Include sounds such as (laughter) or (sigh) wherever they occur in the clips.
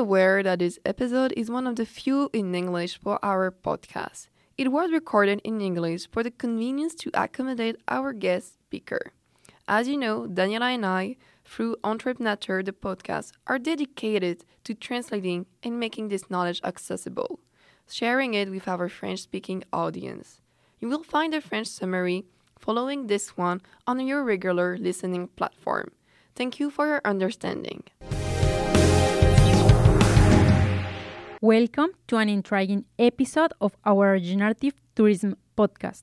aware that this episode is one of the few in English for our podcast. It was recorded in English for the convenience to accommodate our guest speaker. As you know, Daniela and I, through Entrepreneur, the podcast, are dedicated to translating and making this knowledge accessible, sharing it with our French speaking audience. You will find a French summary following this one on your regular listening platform. Thank you for your understanding. Welcome to an intriguing episode of our Regenerative Tourism podcast.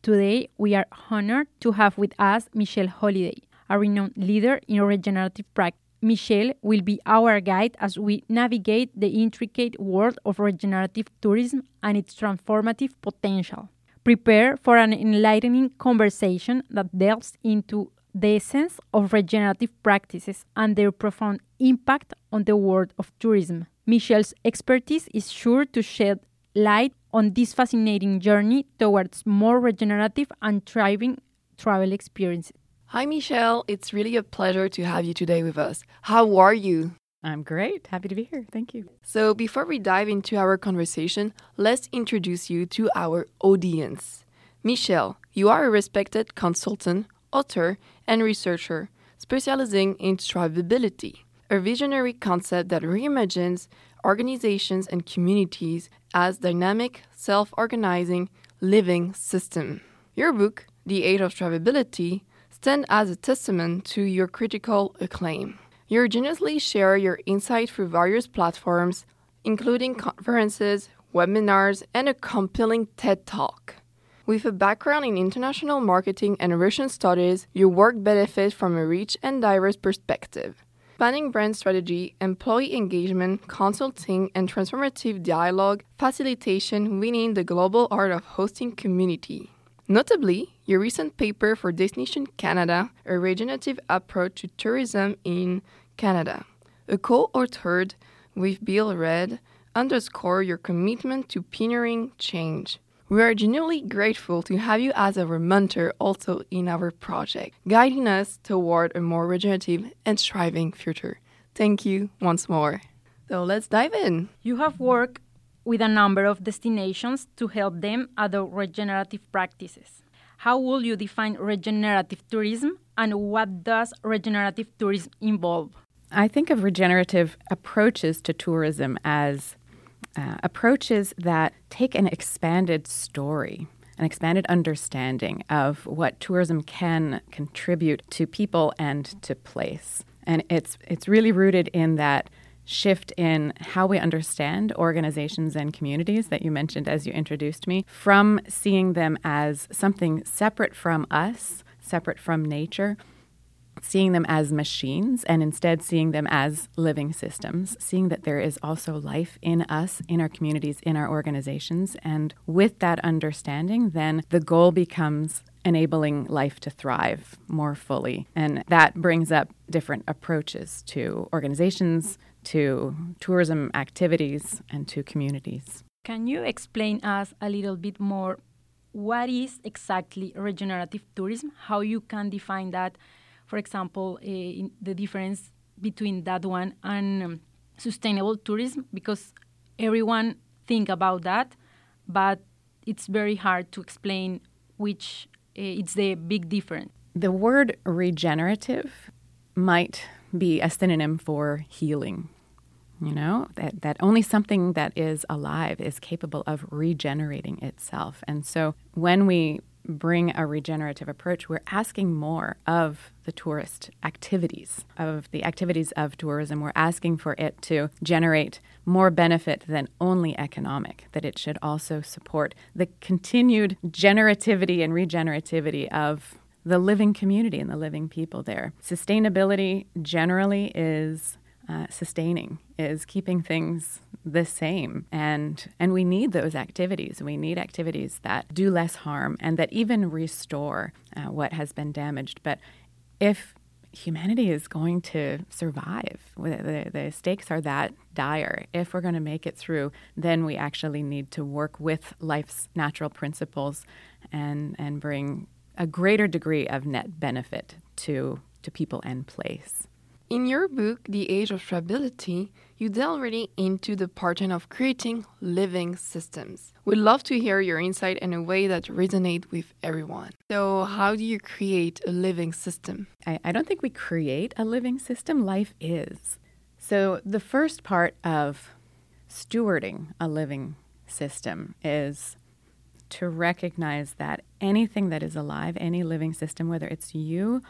Today, we are honored to have with us Michelle Holliday, a renowned leader in regenerative practice. Michelle will be our guide as we navigate the intricate world of regenerative tourism and its transformative potential. Prepare for an enlightening conversation that delves into the essence of regenerative practices and their profound impact on the world of tourism. Michelle's expertise is sure to shed light on this fascinating journey towards more regenerative and thriving travel experiences. Hi, Michelle. It's really a pleasure to have you today with us. How are you? I'm great. Happy to be here. Thank you. So, before we dive into our conversation, let's introduce you to our audience. Michelle, you are a respected consultant, author, and researcher specializing in thrivability a visionary concept that reimagines organizations and communities as dynamic, self organizing, living system. Your book, The Age of Thrivability, stands as a testament to your critical acclaim. You generously share your insight through various platforms, including conferences, webinars, and a compelling TED Talk. With a background in international marketing and Russian studies, your work benefits from a rich and diverse perspective spanning brand strategy, employee engagement, consulting, and transformative dialogue facilitation winning the global art of hosting community. Notably, your recent paper for Destination Canada, a regenerative approach to tourism in Canada, a co-authored with Bill Reid, underscore your commitment to pioneering change. We are genuinely grateful to have you as our mentor also in our project, guiding us toward a more regenerative and thriving future. Thank you once more. So let's dive in. You have worked with a number of destinations to help them adopt regenerative practices. How will you define regenerative tourism and what does regenerative tourism involve? I think of regenerative approaches to tourism as uh, approaches that take an expanded story, an expanded understanding of what tourism can contribute to people and to place. And it's, it's really rooted in that shift in how we understand organizations and communities that you mentioned as you introduced me, from seeing them as something separate from us, separate from nature, seeing them as machines and instead seeing them as living systems, seeing that there is also life in us, in our communities, in our organizations. And with that understanding, then the goal becomes enabling life to thrive more fully. And that brings up different approaches to organizations, to tourism activities, and to communities. Can you explain us a little bit more what is exactly regenerative tourism, how you can define that for example, uh, the difference between that one and um, sustainable tourism because everyone think about that, but it's very hard to explain which uh, it's the big difference. The word regenerative might be a synonym for healing. You know, that, that only something that is alive is capable of regenerating itself. And so when we bring a regenerative approach, we're asking more of the tourist activities, of the activities of tourism. We're asking for it to generate more benefit than only economic, that it should also support the continued generativity and regenerativity of the living community and the living people there. Sustainability generally is uh, sustaining, is keeping things the same. And and we need those activities. We need activities that do less harm and that even restore uh, what has been damaged. But if humanity is going to survive the, the stakes are that dire. If we're going to make it through then we actually need to work with life's natural principles and and bring a greater degree of net benefit to to people and place in your book the age of thrivability you delve really into the pattern of creating living systems. We'd love to hear your insight in a way that resonates with everyone. So, how do you create a living system? I, I don't think we create a living system, life is. So, the first part of stewarding a living system is to recognize that anything that is alive, any living system, whether it's you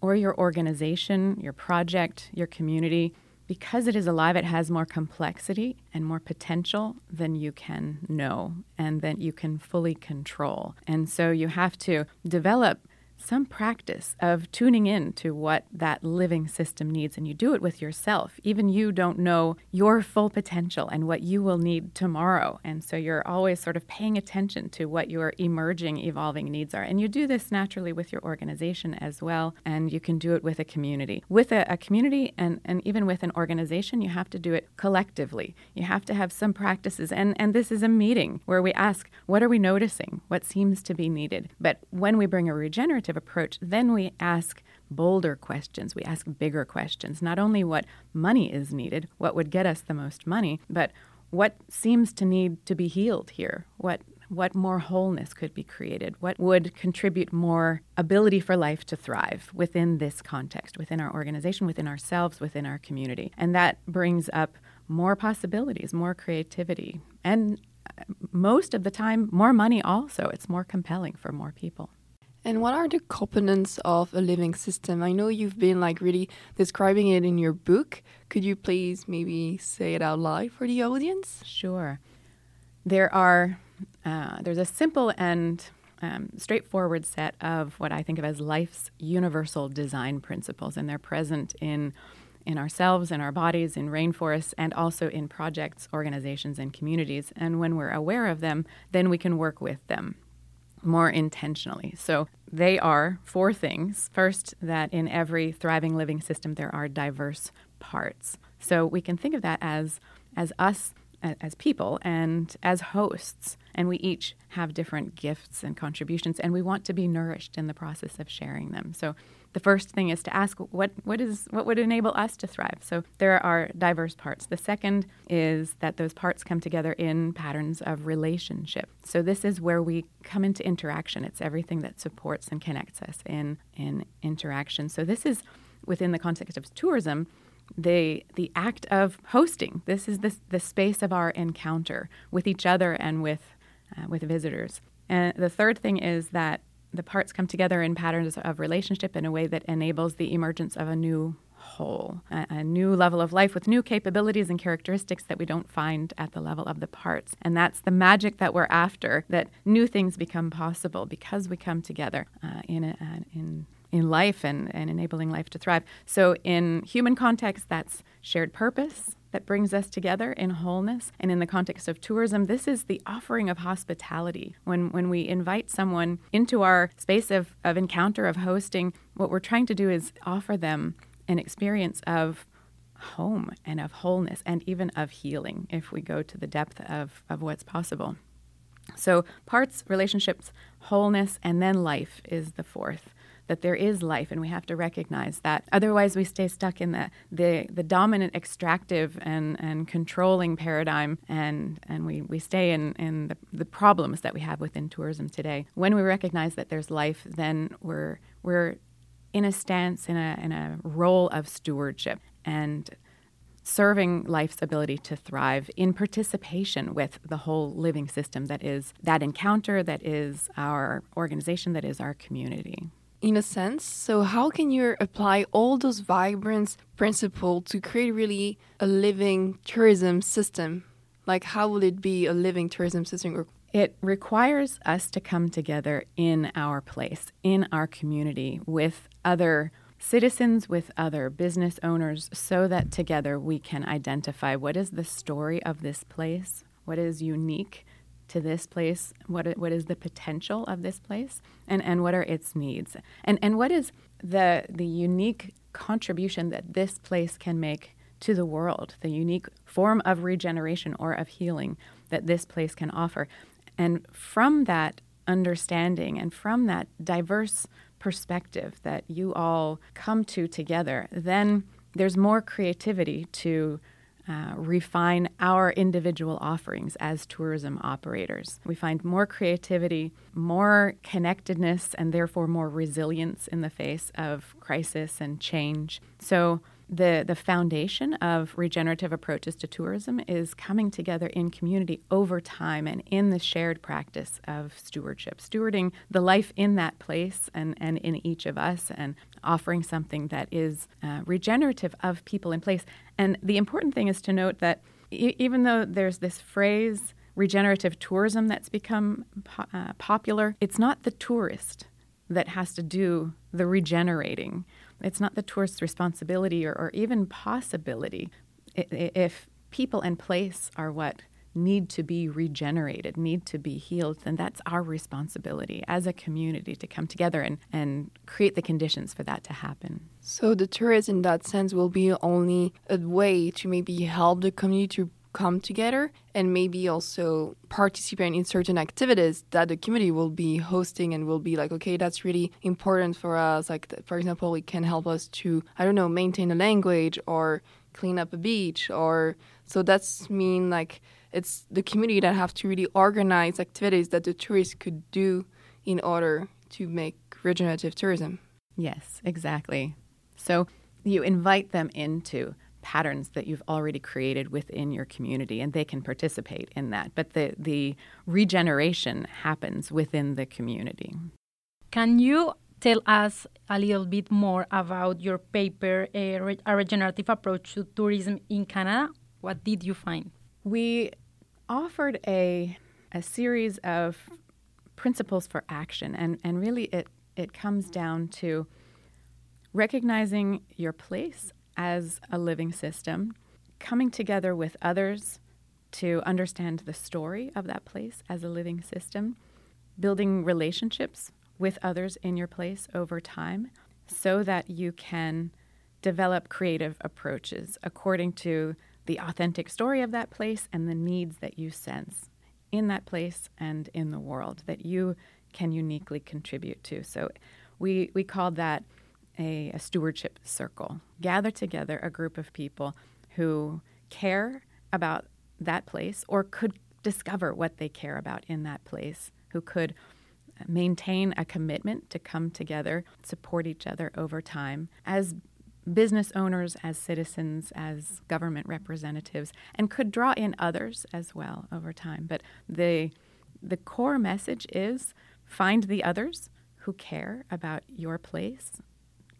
or your organization, your project, your community, because it is alive, it has more complexity and more potential than you can know and that you can fully control. And so you have to develop some practice of tuning in to what that living system needs. And you do it with yourself. Even you don't know your full potential and what you will need tomorrow. And so you're always sort of paying attention to what your emerging, evolving needs are. And you do this naturally with your organization as well. And you can do it with a community. With a, a community and, and even with an organization, you have to do it collectively. You have to have some practices. And, and this is a meeting where we ask, what are we noticing? What seems to be needed? But when we bring a regenerative approach, then we ask bolder questions. We ask bigger questions. Not only what money is needed, what would get us the most money, but what seems to need to be healed here? What what more wholeness could be created? What would contribute more ability for life to thrive within this context, within our organization, within ourselves, within our community? And that brings up more possibilities, more creativity, and uh, most of the time, more money also. It's more compelling for more people. And what are the components of a living system? I know you've been like really describing it in your book. Could you please maybe say it out loud for the audience? Sure. There are uh, there's a simple and um, straightforward set of what I think of as life's universal design principles, and they're present in in ourselves, in our bodies, in rainforests, and also in projects, organizations, and communities. And when we're aware of them, then we can work with them more intentionally. So they are four things. First, that in every thriving living system there are diverse parts. So we can think of that as as us as people and as hosts and we each have different gifts and contributions and we want to be nourished in the process of sharing them. So the first thing is to ask what, what is what would enable us to thrive. So there are diverse parts. The second is that those parts come together in patterns of relationship. So this is where we come into interaction. It's everything that supports and connects us in in interaction. So this is within the context of tourism the the act of hosting. This is the the space of our encounter with each other and with uh, with visitors. And the third thing is that the parts come together in patterns of relationship in a way that enables the emergence of a new whole, a, a, new level of life with new capabilities and characteristics that we don't find at the level of the parts. And that's the magic that we're after, that new things become possible because we come together uh, in, a, uh, in in life and, and enabling life to thrive. So, in human context, that's shared purpose that brings us together in wholeness. And in the context of tourism, this is the offering of hospitality. When, when we invite someone into our space of, of encounter, of hosting, what we're trying to do is offer them an experience of home and of wholeness and even of healing if we go to the depth of, of what's possible. So, parts, relationships, wholeness, and then life is the fourth that there is life, and we have to recognize that. Otherwise, we stay stuck in the the, the dominant extractive and, and controlling paradigm, and and we, we stay in, in the, the problems that we have within tourism today. When we recognize that there's life, then we're we're in a stance in a in a role of stewardship and serving life's ability to thrive in participation with the whole living system that is that encounter, that is our organization, that is our community in a sense. So, how can you apply all those vibrance principles to create really a living tourism system? Like, how will it be a living tourism system? It requires us to come together in our place, in our community, with other citizens, with other business owners, so that together we can identify what is the story of this place, what is unique to this place, what what is the potential of this place, and, and what are its needs, and and what is the the unique contribution that this place can make to the world, the unique form of regeneration or of healing that this place can offer, and from that understanding and from that diverse perspective that you all come to together, then there's more creativity to uh, refine our individual offerings as tourism operators. We find more creativity, more connectedness, and therefore more resilience in the face of crisis and change. So, the, the foundation of regenerative approaches to tourism is coming together in community over time and in the shared practice of stewardship, stewarding the life in that place and, and in each of us, and offering something that is uh, regenerative of people in place. And the important thing is to note that e- even though there's this phrase, regenerative tourism, that's become po- uh, popular, it's not the tourist that has to do the regenerating it's not the tourist's responsibility or, or even possibility. If people and place are what need to be regenerated, need to be healed, then that's our responsibility as a community to come together and, and create the conditions for that to happen. So the tourist in that sense will be only a way to maybe help the community to come together and maybe also participate in certain activities that the community will be hosting and will be like okay that's really important for us like for example it can help us to i don't know maintain a language or clean up a beach or so that's mean like it's the community that have to really organize activities that the tourists could do in order to make regenerative tourism. Yes exactly. So you invite them into patterns that you've already created within your community and they can participate in that. But the the regeneration happens within the community. Can you tell us a little bit more about your paper eh, a, regenerative approach to tourism in canada what did you find? We offered a a series of principles for action and and really it it comes down to recognizing your place as a living system, coming together with others to understand the story of that place as a living system, building relationships with others in your place over time so that you can develop creative approaches according to the authentic story of that place and the needs that you sense in that place and in the world that you can uniquely contribute to. So we, we called that a, a stewardship circle. Gather together a group of people who care about that place or could discover what they care about in that place, who could maintain a commitment to come together, support each other over time as business owners, as citizens, as government representatives, and could draw in others as well over time. But the the core message is find the others who care about your place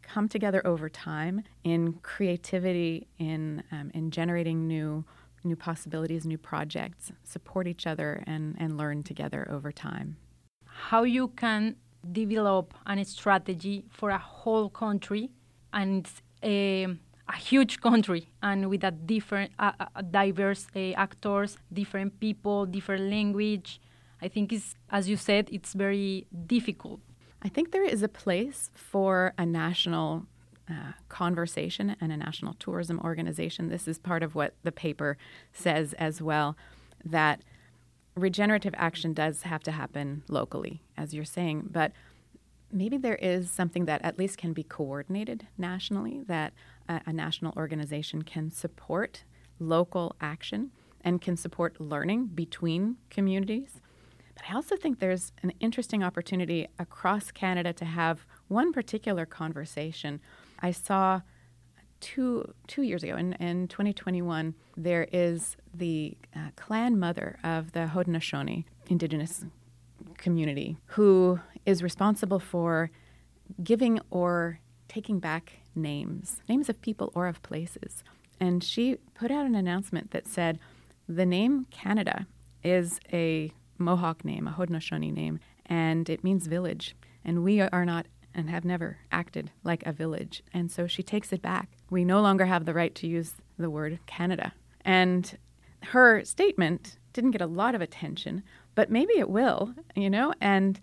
come together over time in creativity, in um, in generating new new possibilities, new projects, support each other, and and learn together over time. How you can develop a strategy for a whole country, and a, a huge country, and with a different, diverse uh, actors, different people, different language. I think it's, as you said, it's very difficult I think there is a place for a national uh, conversation and a national tourism organization. This is part of what the paper says as well that regenerative action does have to happen locally, as you're saying, but maybe there is something that at least can be coordinated nationally, that a, a national organization can support local action and can support learning between communities but I also think there's an interesting opportunity across Canada to have one particular conversation. I saw two two years ago in, in 2021 there is the uh, clan mother of the Haudenosaunee indigenous community who is responsible for giving or taking back names names of people or of places and she put out an announcement that said the name Canada is a Mohawk name, a Haudenosaunee name, and it means village. And we are not and have never acted like a village. And so she takes it back. We no longer have the right to use the word Canada. And her statement didn't get a lot of attention, but maybe it will, you know? And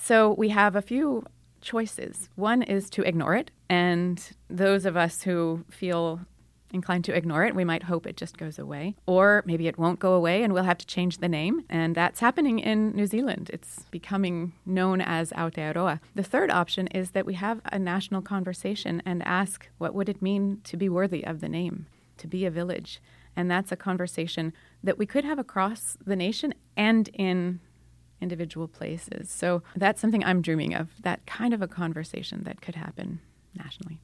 so we have a few choices. One is to ignore it. And those of us who feel inclined to ignore it. We might hope it just goes away. Or maybe it won't go away and we'll have to change the name. And that's happening in New Zealand. It's becoming known as Aotearoa. The third option is that we have a national conversation and ask what would it mean to be worthy of the name, to be a village. And that's a conversation that we could have across the nation and in individual places. So that's something I'm dreaming of, that kind of a conversation that could happen nationally.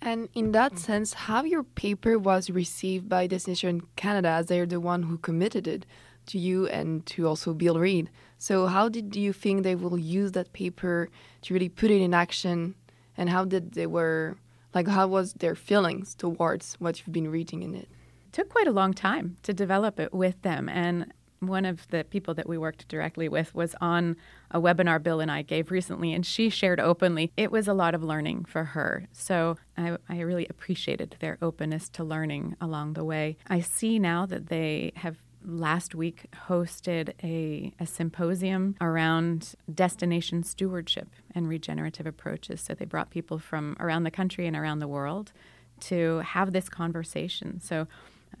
And in that sense, how your paper was received by Destination Canada as they're the one who committed it to you and to also Bill Reid. So how did you think they will use that paper to really put it in action and how did they were like how was their feelings towards what you've been reading in it? It took quite a long time to develop it with them and one of the people that we worked directly with was on a webinar Bill and I gave recently, and she shared openly. It was a lot of learning for her. So I, I, really appreciated their openness to learning along the way. I see now that they have last week hosted a, a symposium around destination stewardship and regenerative approaches. So they brought people from around the country and around the world to have this conversation. So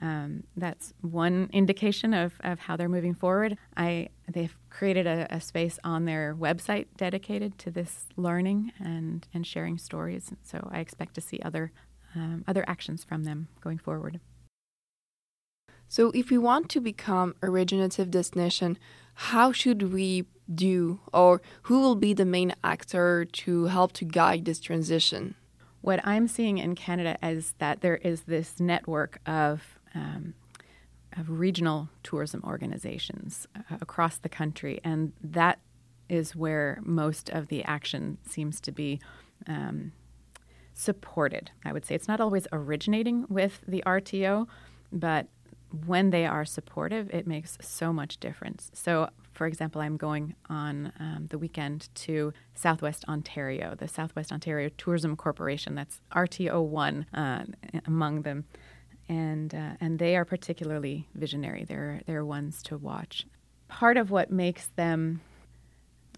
um, that's one indication of, of how they're moving forward. I they've created a, a, space on their website dedicated to this learning and, and sharing stories. So I expect to see other um, other actions from them going forward. So, if we want to become a regenerative destination, how should we do, or who will be the main actor to help to guide this transition? What I'm seeing in Canada is that there is this network of um, of regional tourism organizations uh, across the country, and that is where most of the action seems to be um, supported. I would say it's not always originating with the RTO, but when they are supportive, it makes so much difference. So, for example, I'm going on um, the weekend to Southwest Ontario, the Southwest Ontario Tourism Corporation. That's RTO1 uh, among them, and uh, and they are particularly visionary. They're they're ones to watch. Part of what makes them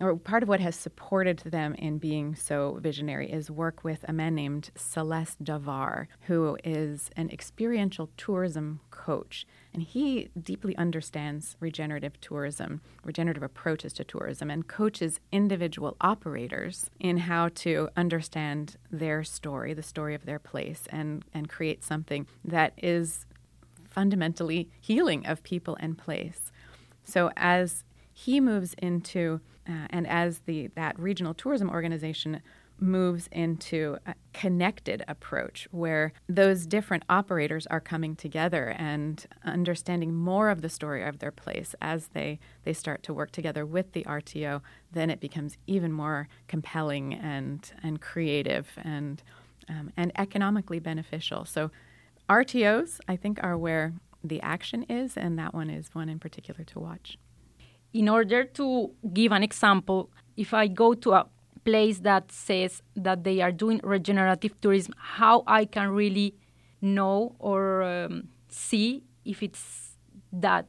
or part of what has supported them in being so visionary is work with a man named Celes Davar, who is an experiential tourism coach. And he deeply understands regenerative tourism, regenerative approaches to tourism, and coaches individual operators in how to understand their story, the story of their place, and, and create something that is fundamentally healing of people and place. So as he moves into uh, and as the that regional tourism organization moves into a connected approach where those different operators are coming together and understanding more of the story of their place as they, they start to work together with the RTO, then it becomes even more compelling and, and creative and, um, and economically beneficial. So, RTOs, I think, are where the action is, and that one is one in particular to watch in order to give an example, if I go to a place that says that they are doing regenerative tourism, how I can really know or um, see if it's that?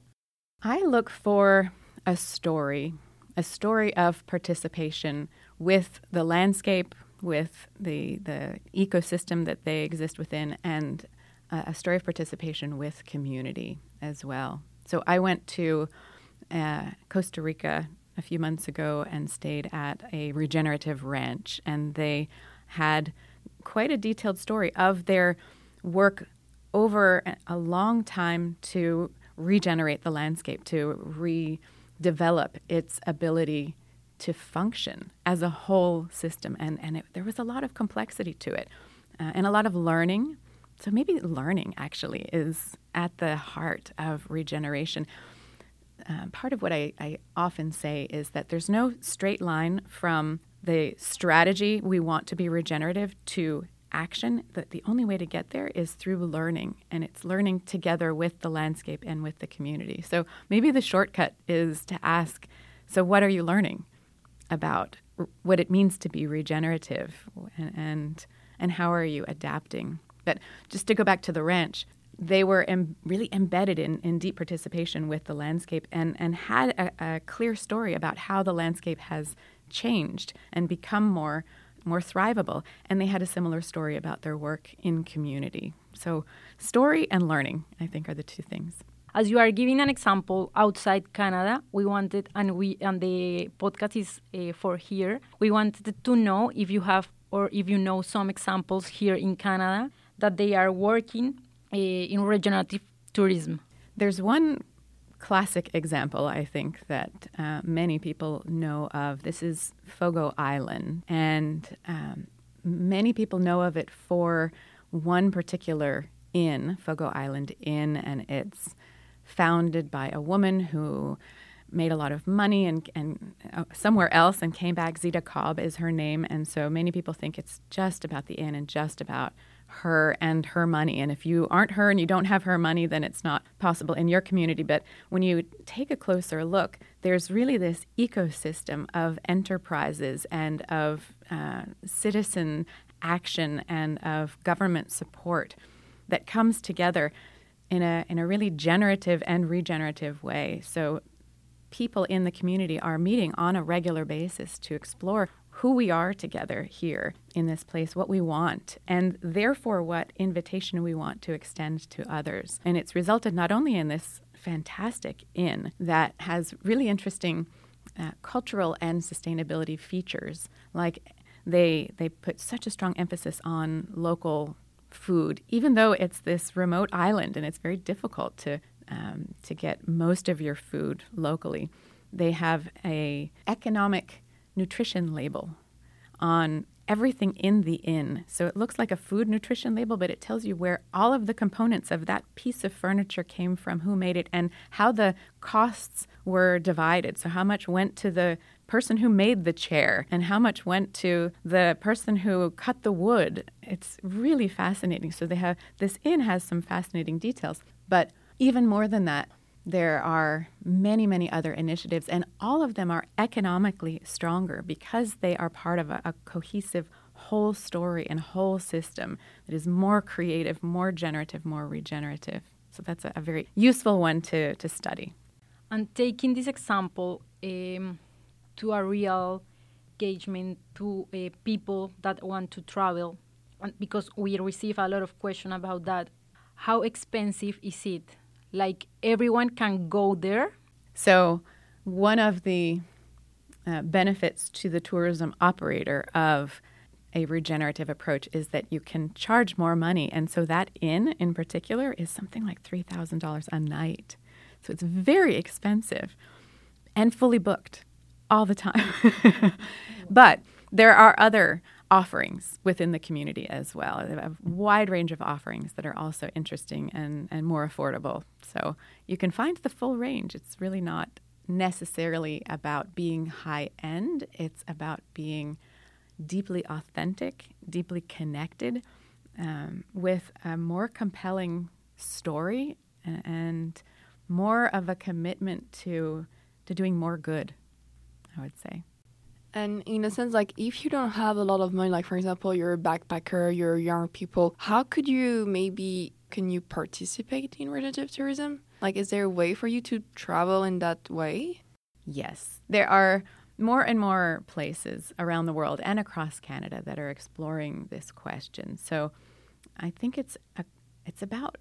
I look for a story, a story of participation with the landscape, with the, the ecosystem that they exist within, and a story of participation with community as well. So I went to uh, Costa Rica a few months ago and stayed at a regenerative ranch, and they had quite a detailed story of their work over a long time to regenerate the landscape, to redevelop its ability to function as a whole system. And, and it, there was a lot of complexity to it uh, and a lot of learning. So maybe learning actually is at the heart of regeneration uh, part of what I, I often say is that there's no straight line from the strategy we want to be regenerative to action. That the only way to get there is through learning and it's learning together with the landscape and with the community. So maybe the shortcut is to ask so what are you learning about r- what it means to be regenerative and, and and how are you adapting? But just to go back to the ranch they were em- really embedded in, in deep participation with the landscape and, and had a, a, clear story about how the landscape has changed and become more more thrivable. And they had a similar story about their work in community. So story and learning i think are the two things. As you are giving an example outside canada we wanted and we and the podcast is uh, for here we wanted to know if you have or if you know some examples here in canada that they are working in regenerative tourism? There's one classic example, I think, that uh, many people know of. This is Fogo Island. And um, many people know of it for one particular inn, Fogo Island Inn, and it's founded by a woman who made a lot of money and, and uh, somewhere else and came back. Zita Cobb is her name. And so many people think it's just about the inn and just about her and her money. And if you aren't her and you don't have her money, then it's not possible in your community. But when you take a closer look, there's really this ecosystem of enterprises and of uh, citizen action and of government support that comes together in a, in a really generative and regenerative way. So people in the community are meeting on a regular basis to explore who we are together here in this place, what we want, and therefore what invitation we want to extend to others. And it's resulted not only in this fantastic inn that has really interesting uh, cultural and sustainability features, like they they put such a strong emphasis on local food, even though it's this remote island and it's very difficult to um, to get most of your food locally. They have a economic nutrition label on everything in the inn. So it looks like a food nutrition label, but it tells you where all of the components of that piece of furniture came from, who made it, and how the costs were divided. So, how much went to the person who made the chair and how much went to the person who cut the wood. It's really fascinating. So, they have this inn has some fascinating details. But even more than that, there are many, many other initiatives, and all of them are economically stronger because they are part of a, a cohesive whole story and whole system that is more creative, more generative, more regenerative. So that's a, a very useful one to, to study. And taking this example um, to a real engagement to uh, people that want to travel, because we receive a lot of questions about that, how expensive is it? Like everyone can go there? So, one of the uh, benefits to the tourism operator of a regenerative approach is that you can charge more money. And so, that inn in particular is something like $3,000 a night. So, it's very expensive and fully booked all the time. (laughs) but there are other offerings within the community as well. They have a wide range of offerings that are also interesting and, and more affordable. So you can find the full range. It's really not necessarily about being high end, it's about being deeply authentic, deeply connected um, with a more compelling story and more of a commitment to, to doing more good, I would say. And in a sense, like if you don't have a lot of money, like for example, you're a backpacker, you're young people, how could you maybe can you participate in regenerative tourism? Like, is there a way for you to travel in that way? Yes, there are more and more places around the world and across Canada that are exploring this question. So, I think it's a, it's about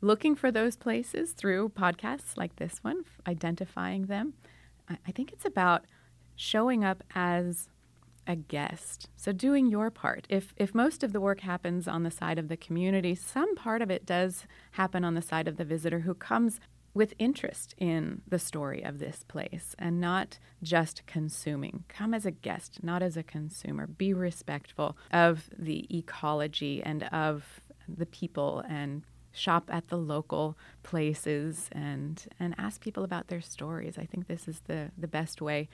looking for those places through podcasts like this one, identifying them. I, I think it's about showing up as a guest. So doing your part. If if most of the work happens on the side of the community, some part of it does happen on the side of the visitor who comes with interest in the story of this place and not just consuming. Come as a guest, not as a consumer. Be respectful of the ecology and of the people and shop at the local places and and ask people about their stories. I think this is the the best way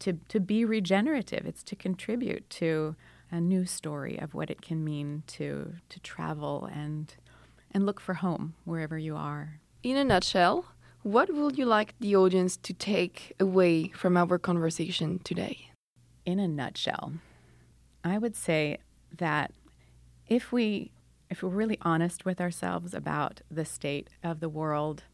to, to be regenerative. It's to contribute to a new story of what it can mean to, to travel and, and look for home wherever you are. In a nutshell, what would you like the audience to take away from our conversation today? In a nutshell, I would say that if we if we're really honest with ourselves about the state of the world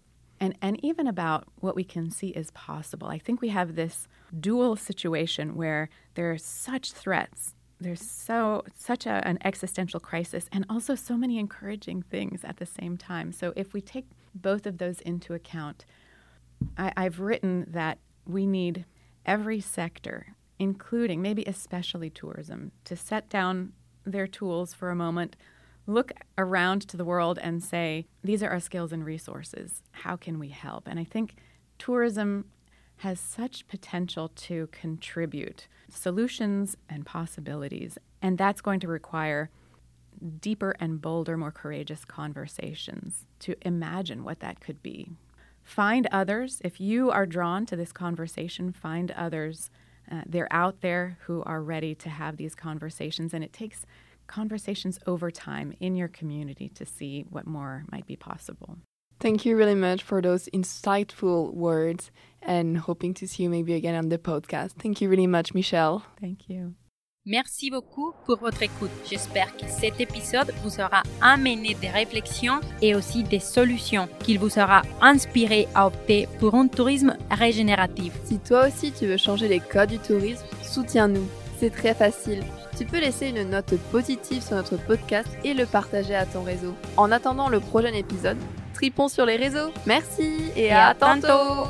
and, and even about what we can see is possible. I think we have this dual situation where there are such threats. There's so such a, an existential crisis and also so many encouraging things at the same time. So if we take both of those into account, I, I've written that we need every sector, including maybe especially tourism, to set down their tools for a moment, look around to the world and say, these are our skills and resources. How can we help? And I think tourism has such potential to contribute solutions and possibilities. And that's going to require deeper and bolder, more courageous conversations to imagine what that could be. Find others. If you are drawn to this conversation, find others. Uh, they're out there who are ready to have these conversations, and it takes conversations over time in your community to see what more might be possible. Thank you really much for those insightful words and hoping to see you maybe again on the podcast. Thank you really much, Michelle. Thank you. Merci beaucoup pour votre écoute. J'espère que cet épisode vous aura amené des réflexions et aussi des solutions, qu'il vous aura inspiré à opter pour un tourisme régénératif. Si toi aussi tu veux changer les codes du tourisme, soutiens-nous. C'est très facile. Tu peux laisser une note positive sur notre podcast et le partager à ton réseau. En attendant le prochain épisode, tripons sur les réseaux. Merci et, à, tantôt.